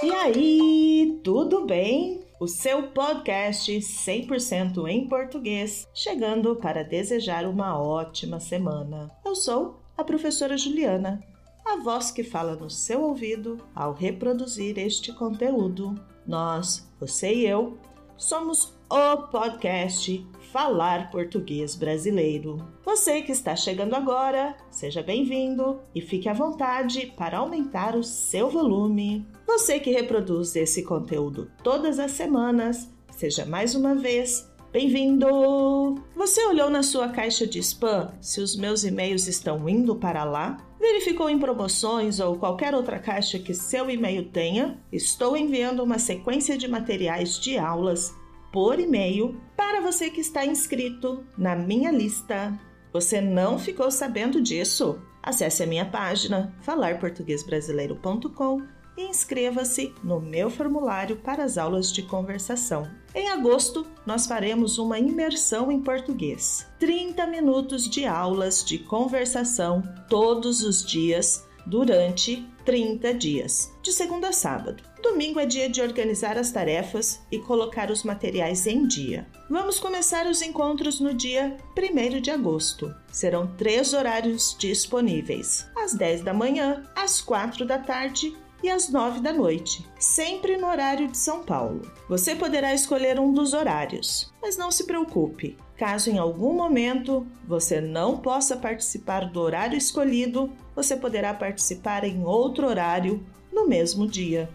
E aí, tudo bem? O seu podcast 100% em português, chegando para desejar uma ótima semana. Eu sou a professora Juliana, a voz que fala no seu ouvido ao reproduzir este conteúdo. Nós, você e eu, somos o podcast Falar Português Brasileiro. Você que está chegando agora, seja bem-vindo e fique à vontade para aumentar o seu volume. Você que reproduz esse conteúdo todas as semanas, seja mais uma vez bem-vindo! Você olhou na sua caixa de spam se os meus e-mails estão indo para lá? Verificou em promoções ou qualquer outra caixa que seu e-mail tenha? Estou enviando uma sequência de materiais de aulas por e-mail para você que está inscrito na minha lista. Você não ficou sabendo disso? Acesse a minha página falarportuguesbrasileiro.com e inscreva-se no meu formulário para as aulas de conversação. Em agosto, nós faremos uma imersão em português. 30 minutos de aulas de conversação todos os dias durante 30 dias, de segunda a sábado. Domingo é dia de organizar as tarefas e colocar os materiais em dia. Vamos começar os encontros no dia 1 de agosto. Serão três horários disponíveis: às 10 da manhã, às 4 da tarde e às 9 da noite, sempre no horário de São Paulo. Você poderá escolher um dos horários, mas não se preocupe. Caso em algum momento você não possa participar do horário escolhido, você poderá participar em outro horário no mesmo dia.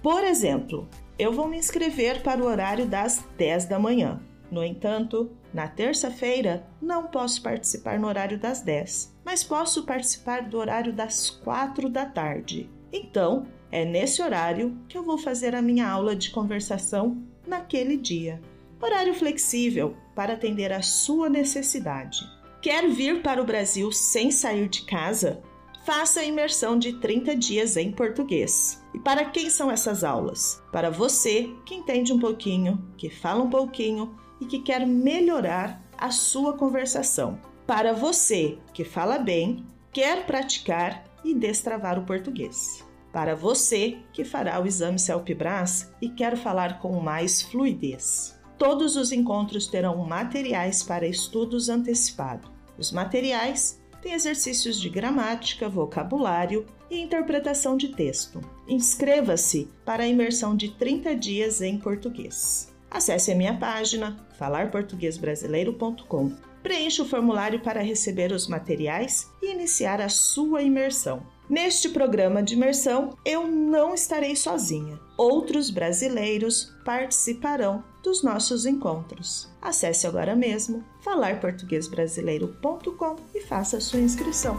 Por exemplo, eu vou me inscrever para o horário das 10 da manhã. No entanto, na terça-feira não posso participar no horário das 10, mas posso participar do horário das 4 da tarde. Então, é nesse horário que eu vou fazer a minha aula de conversação naquele dia. Horário flexível para atender à sua necessidade. Quer vir para o Brasil sem sair de casa? faça a imersão de 30 dias em português. E para quem são essas aulas? Para você que entende um pouquinho, que fala um pouquinho e que quer melhorar a sua conversação. Para você que fala bem, quer praticar e destravar o português. Para você que fará o exame CELPE-BRAS e quer falar com mais fluidez. Todos os encontros terão materiais para estudos antecipados. Os materiais tem exercícios de gramática, vocabulário e interpretação de texto. Inscreva-se para a imersão de 30 dias em português. Acesse a minha página falarportuguesbrasileiro.com. Preencha o formulário para receber os materiais e iniciar a sua imersão. Neste programa de imersão, eu não estarei sozinha. Outros brasileiros participarão dos nossos encontros. Acesse agora mesmo falarportuguesbrasileiro.com e faça sua inscrição.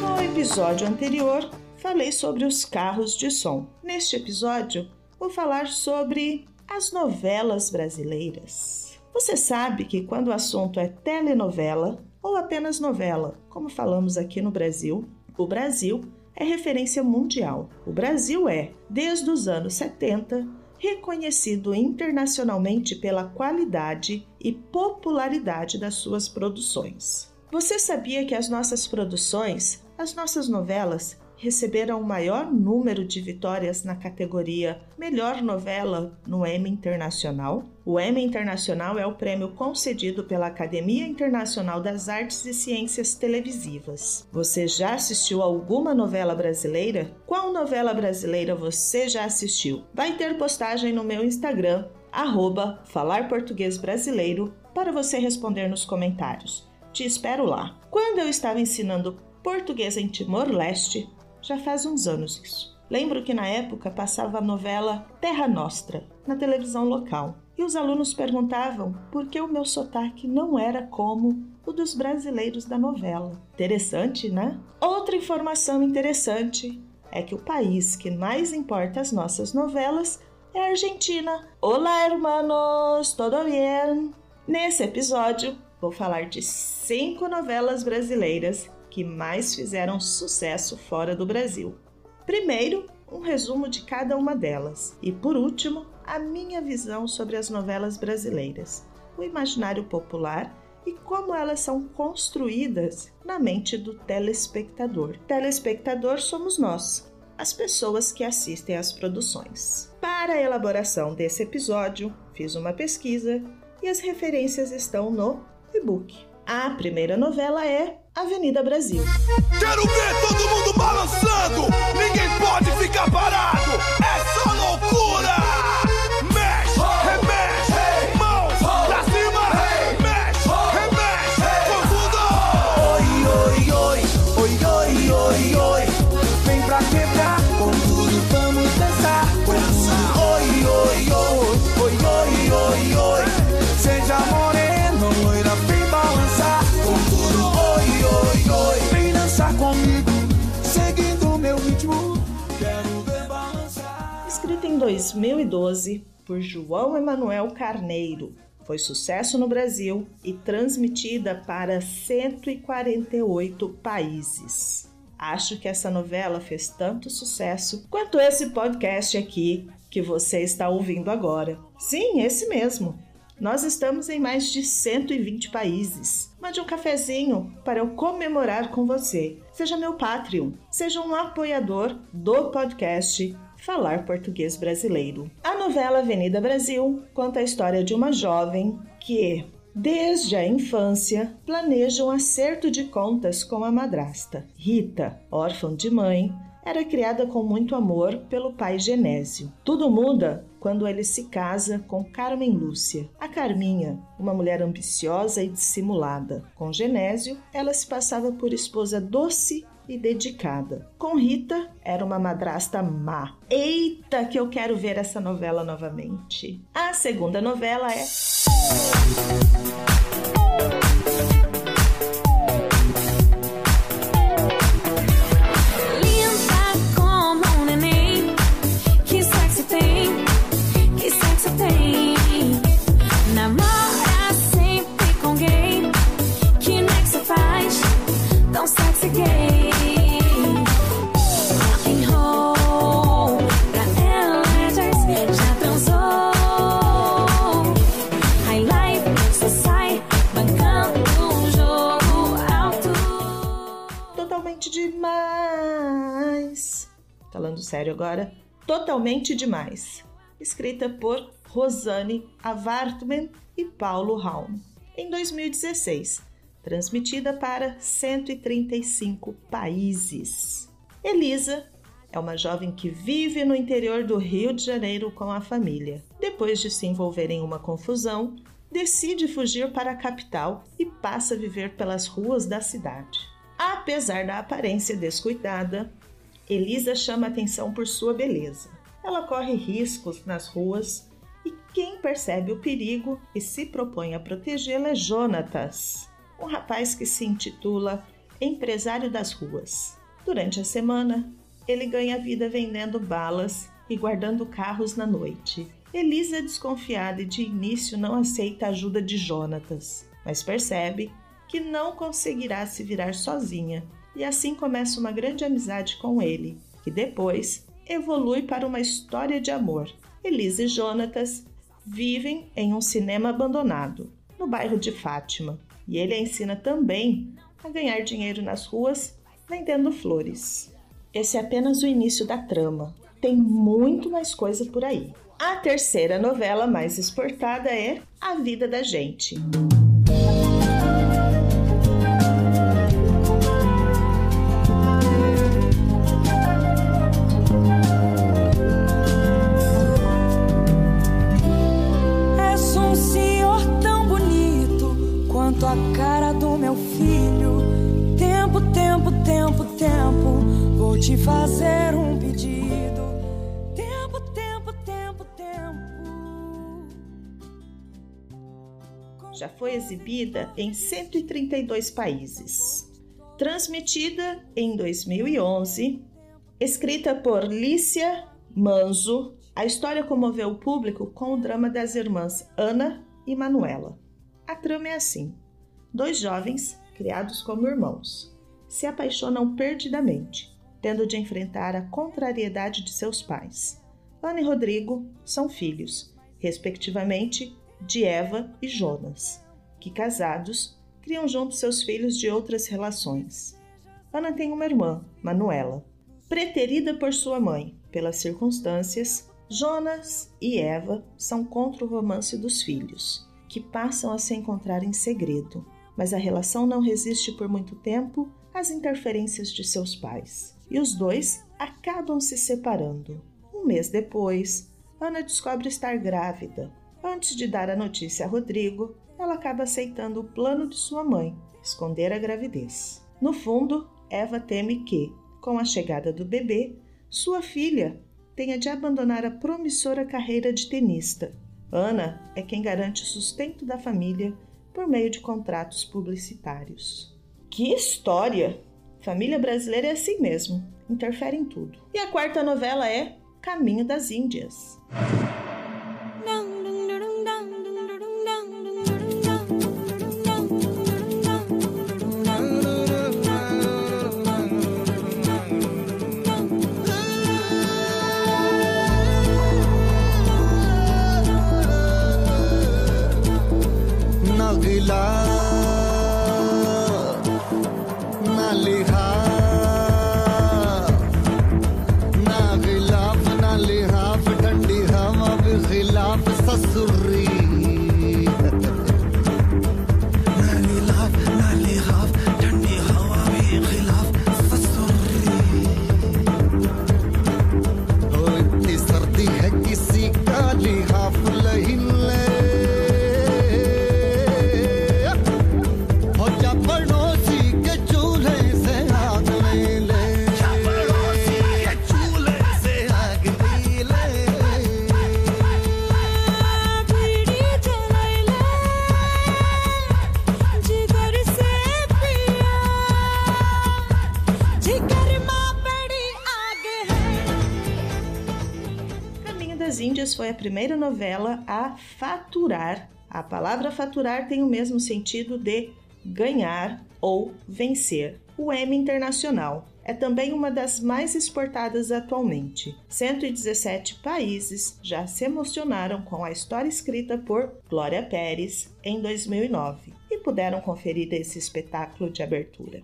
No episódio anterior, falei sobre os carros de som. Neste episódio, vou falar sobre as novelas brasileiras. Você sabe que quando o assunto é telenovela ou apenas novela, como falamos aqui no Brasil, o Brasil é referência mundial. O Brasil é, desde os anos 70, reconhecido internacionalmente pela qualidade e popularidade das suas produções. Você sabia que as nossas produções, as nossas novelas, receberam o maior número de vitórias na categoria Melhor Novela no Emmy Internacional. O Emmy Internacional é o prêmio concedido pela Academia Internacional das Artes e Ciências Televisivas. Você já assistiu alguma novela brasileira? Qual novela brasileira você já assistiu? Vai ter postagem no meu Instagram, arroba Falar Português Brasileiro, para você responder nos comentários. Te espero lá. Quando eu estava ensinando português em Timor-Leste, já faz uns anos isso. Lembro que na época passava a novela Terra Nostra na televisão local e os alunos perguntavam por que o meu sotaque não era como o dos brasileiros da novela. Interessante, né? Outra informação interessante é que o país que mais importa as nossas novelas é a Argentina. Olá, hermanos, todo bien? Nesse episódio, vou falar de cinco novelas brasileiras que mais fizeram sucesso fora do Brasil. Primeiro, um resumo de cada uma delas e, por último, a minha visão sobre as novelas brasileiras, o imaginário popular e como elas são construídas na mente do telespectador. Telespectador somos nós, as pessoas que assistem às produções. Para a elaboração desse episódio, fiz uma pesquisa e as referências estão no e-book. A primeira novela é Avenida Brasil. Quero ver todo mundo balançando! Ninguém pode ficar parado! É só loucura! Em 2012 por João Emanuel Carneiro. Foi sucesso no Brasil e transmitida para 148 países. Acho que essa novela fez tanto sucesso quanto esse podcast aqui que você está ouvindo agora. Sim, esse mesmo. Nós estamos em mais de 120 países. Mande um cafezinho para eu comemorar com você. Seja meu Patreon, seja um apoiador do podcast falar português brasileiro. A novela Avenida Brasil conta a história de uma jovem que, desde a infância, planeja um acerto de contas com a madrasta. Rita, órfã de mãe, era criada com muito amor pelo pai Genésio. Tudo muda quando ele se casa com Carmen Lúcia. A Carminha, uma mulher ambiciosa e dissimulada. Com Genésio, ela se passava por esposa doce e dedicada. Com Rita, era uma madrasta má. Eita, que eu quero ver essa novela novamente. A segunda novela é. Agora, Totalmente Demais, escrita por Rosane Avartman e Paulo Raum, em 2016, transmitida para 135 países. Elisa é uma jovem que vive no interior do Rio de Janeiro com a família. Depois de se envolver em uma confusão, decide fugir para a capital e passa a viver pelas ruas da cidade. Apesar da aparência descuidada, Elisa chama atenção por sua beleza. Ela corre riscos nas ruas e quem percebe o perigo e se propõe a protegê-la é Jonatas, um rapaz que se intitula Empresário das Ruas. Durante a semana, ele ganha vida vendendo balas e guardando carros na noite. Elisa é desconfiada e de início não aceita a ajuda de Jonatas, mas percebe que não conseguirá se virar sozinha e assim começa uma grande amizade com ele, que depois evolui para uma história de amor. Elisa e Jonatas vivem em um cinema abandonado, no bairro de Fátima, e ele a ensina também a ganhar dinheiro nas ruas vendendo flores. Esse é apenas o início da trama. Tem muito mais coisa por aí. A terceira novela mais exportada é A Vida da Gente. Já foi exibida em 132 países. Transmitida em 2011, escrita por Lícia Manzo, a história comoveu o público com o drama das irmãs Ana e Manuela. A trama é assim: dois jovens, criados como irmãos, se apaixonam perdidamente tendo de enfrentar a contrariedade de seus pais. Ana e Rodrigo são filhos, respectivamente, de Eva e Jonas, que casados criam juntos seus filhos de outras relações. Ana tem uma irmã, Manuela. Preterida por sua mãe, pelas circunstâncias, Jonas e Eva são contra o romance dos filhos, que passam a se encontrar em segredo, mas a relação não resiste por muito tempo às interferências de seus pais, e os dois acabam se separando. Um mês depois, Ana descobre estar grávida. Antes de dar a notícia a Rodrigo, ela acaba aceitando o plano de sua mãe, esconder a gravidez. No fundo, Eva teme que, com a chegada do bebê, sua filha tenha de abandonar a promissora carreira de tenista. Ana é quem garante o sustento da família por meio de contratos publicitários. Que história! Família brasileira é assim mesmo, interfere em tudo. E a quarta novela é Caminho das Índias. Foi primeira novela a faturar. A palavra faturar tem o mesmo sentido de ganhar ou vencer. O M Internacional é também uma das mais exportadas atualmente. 117 países já se emocionaram com a história escrita por Glória Pérez em 2009 e puderam conferir esse espetáculo de abertura.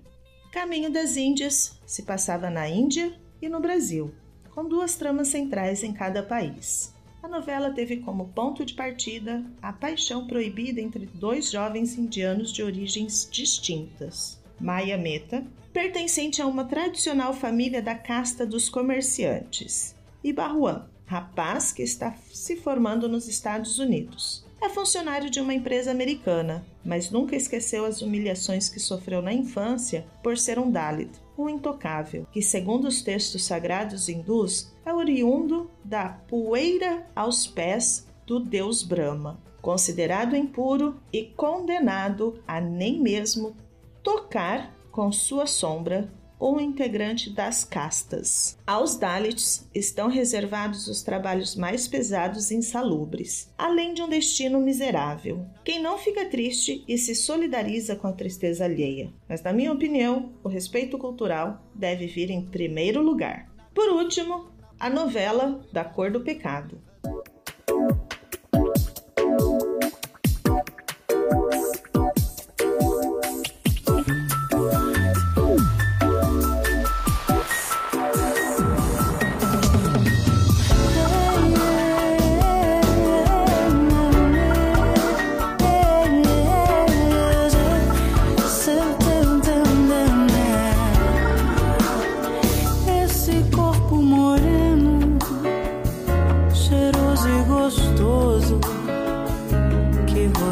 Caminho das Índias se passava na Índia e no Brasil, com duas tramas centrais em cada país. A novela teve como ponto de partida a paixão proibida entre dois jovens indianos de origens distintas. Maya Mehta, pertencente a uma tradicional família da casta dos comerciantes, e Barruan, rapaz que está se formando nos Estados Unidos. É funcionário de uma empresa americana, mas nunca esqueceu as humilhações que sofreu na infância por ser um Dalit, um intocável, que, segundo os textos sagrados hindus, é oriundo da poeira aos pés do deus Brahma, considerado impuro e condenado a nem mesmo tocar com sua sombra ou integrante das castas. Aos Dalits estão reservados os trabalhos mais pesados e insalubres, além de um destino miserável. Quem não fica triste e se solidariza com a tristeza alheia. Mas, na minha opinião, o respeito cultural deve vir em primeiro lugar. Por último, a novela Da Cor do Pecado,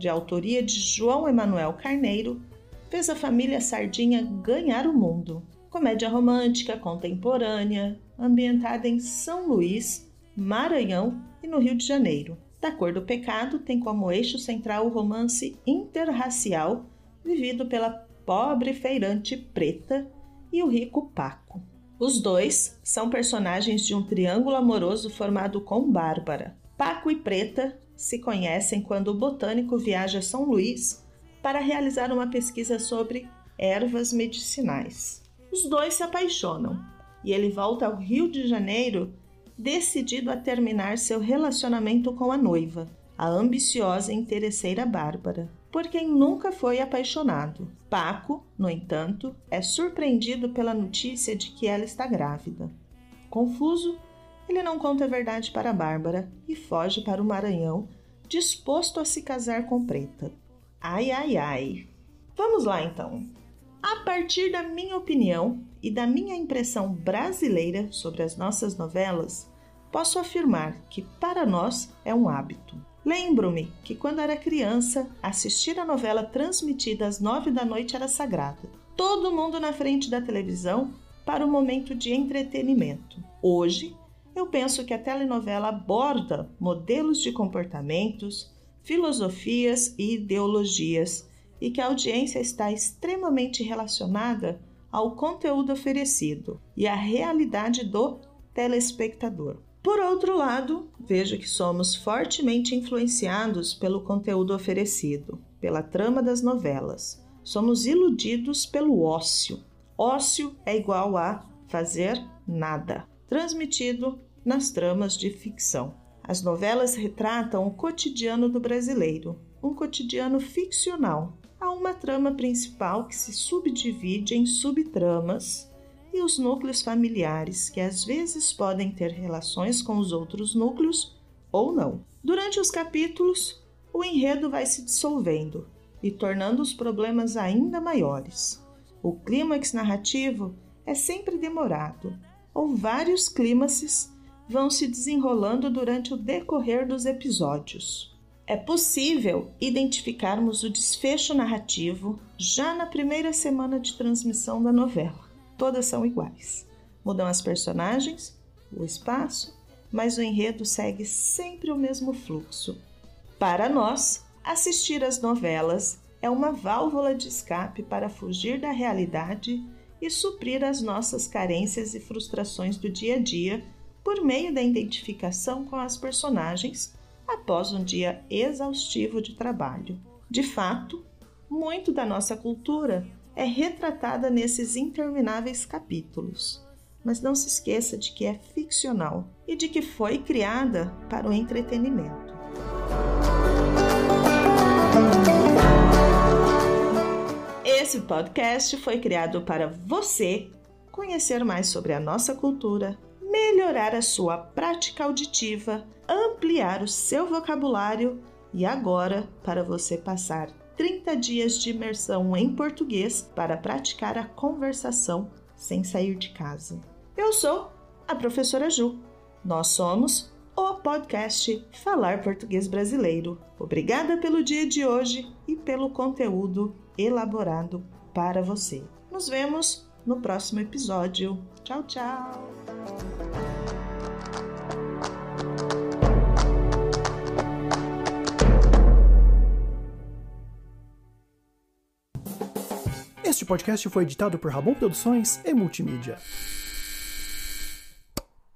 de autoria de João Emanuel Carneiro, fez a família Sardinha ganhar o mundo. Comédia romântica contemporânea, ambientada em São Luís, Maranhão e no Rio de Janeiro. Da Cor do Pecado tem como eixo central o romance interracial vivido pela pobre feirante Preta e o rico Paco. Os dois são personagens de um triângulo amoroso formado com Bárbara. Paco e Preta se conhecem quando o botânico viaja a São Luís para realizar uma pesquisa sobre ervas medicinais. Os dois se apaixonam e ele volta ao Rio de Janeiro decidido a terminar seu relacionamento com a noiva, a ambiciosa e interesseira Bárbara, por quem nunca foi apaixonado. Paco, no entanto, é surpreendido pela notícia de que ela está grávida. Confuso, ele não conta a verdade para Bárbara e foge para o Maranhão, disposto a se casar com Preta. Ai, ai, ai. Vamos lá então. A partir da minha opinião e da minha impressão brasileira sobre as nossas novelas, posso afirmar que para nós é um hábito. Lembro-me que quando era criança, assistir a novela transmitida às nove da noite era sagrado. Todo mundo na frente da televisão para o momento de entretenimento. Hoje, eu penso que a telenovela aborda modelos de comportamentos, filosofias e ideologias e que a audiência está extremamente relacionada ao conteúdo oferecido e à realidade do telespectador. Por outro lado, vejo que somos fortemente influenciados pelo conteúdo oferecido, pela trama das novelas. Somos iludidos pelo ócio. Ócio é igual a fazer nada, transmitido nas tramas de ficção. As novelas retratam o cotidiano do brasileiro, um cotidiano ficcional. Há uma trama principal que se subdivide em subtramas e os núcleos familiares, que às vezes podem ter relações com os outros núcleos ou não. Durante os capítulos, o enredo vai se dissolvendo e tornando os problemas ainda maiores. O clímax narrativo é sempre demorado, ou vários clímaxes vão se desenrolando durante o decorrer dos episódios. É possível identificarmos o desfecho narrativo já na primeira semana de transmissão da novela todas são iguais. Mudam as personagens, o espaço, mas o enredo segue sempre o mesmo fluxo. Para nós, assistir às novelas é uma válvula de escape para fugir da realidade e suprir as nossas carências e frustrações do dia a dia por meio da identificação com as personagens após um dia exaustivo de trabalho. De fato, muito da nossa cultura é retratada nesses intermináveis capítulos. Mas não se esqueça de que é ficcional e de que foi criada para o entretenimento. Esse podcast foi criado para você conhecer mais sobre a nossa cultura, melhorar a sua prática auditiva, ampliar o seu vocabulário e agora para você passar 30 dias de imersão em português para praticar a conversação sem sair de casa. Eu sou a professora Ju. Nós somos o podcast Falar Português Brasileiro. Obrigada pelo dia de hoje e pelo conteúdo elaborado para você. Nos vemos no próximo episódio. Tchau, tchau! Este podcast foi editado por Rabon Produções e Multimídia.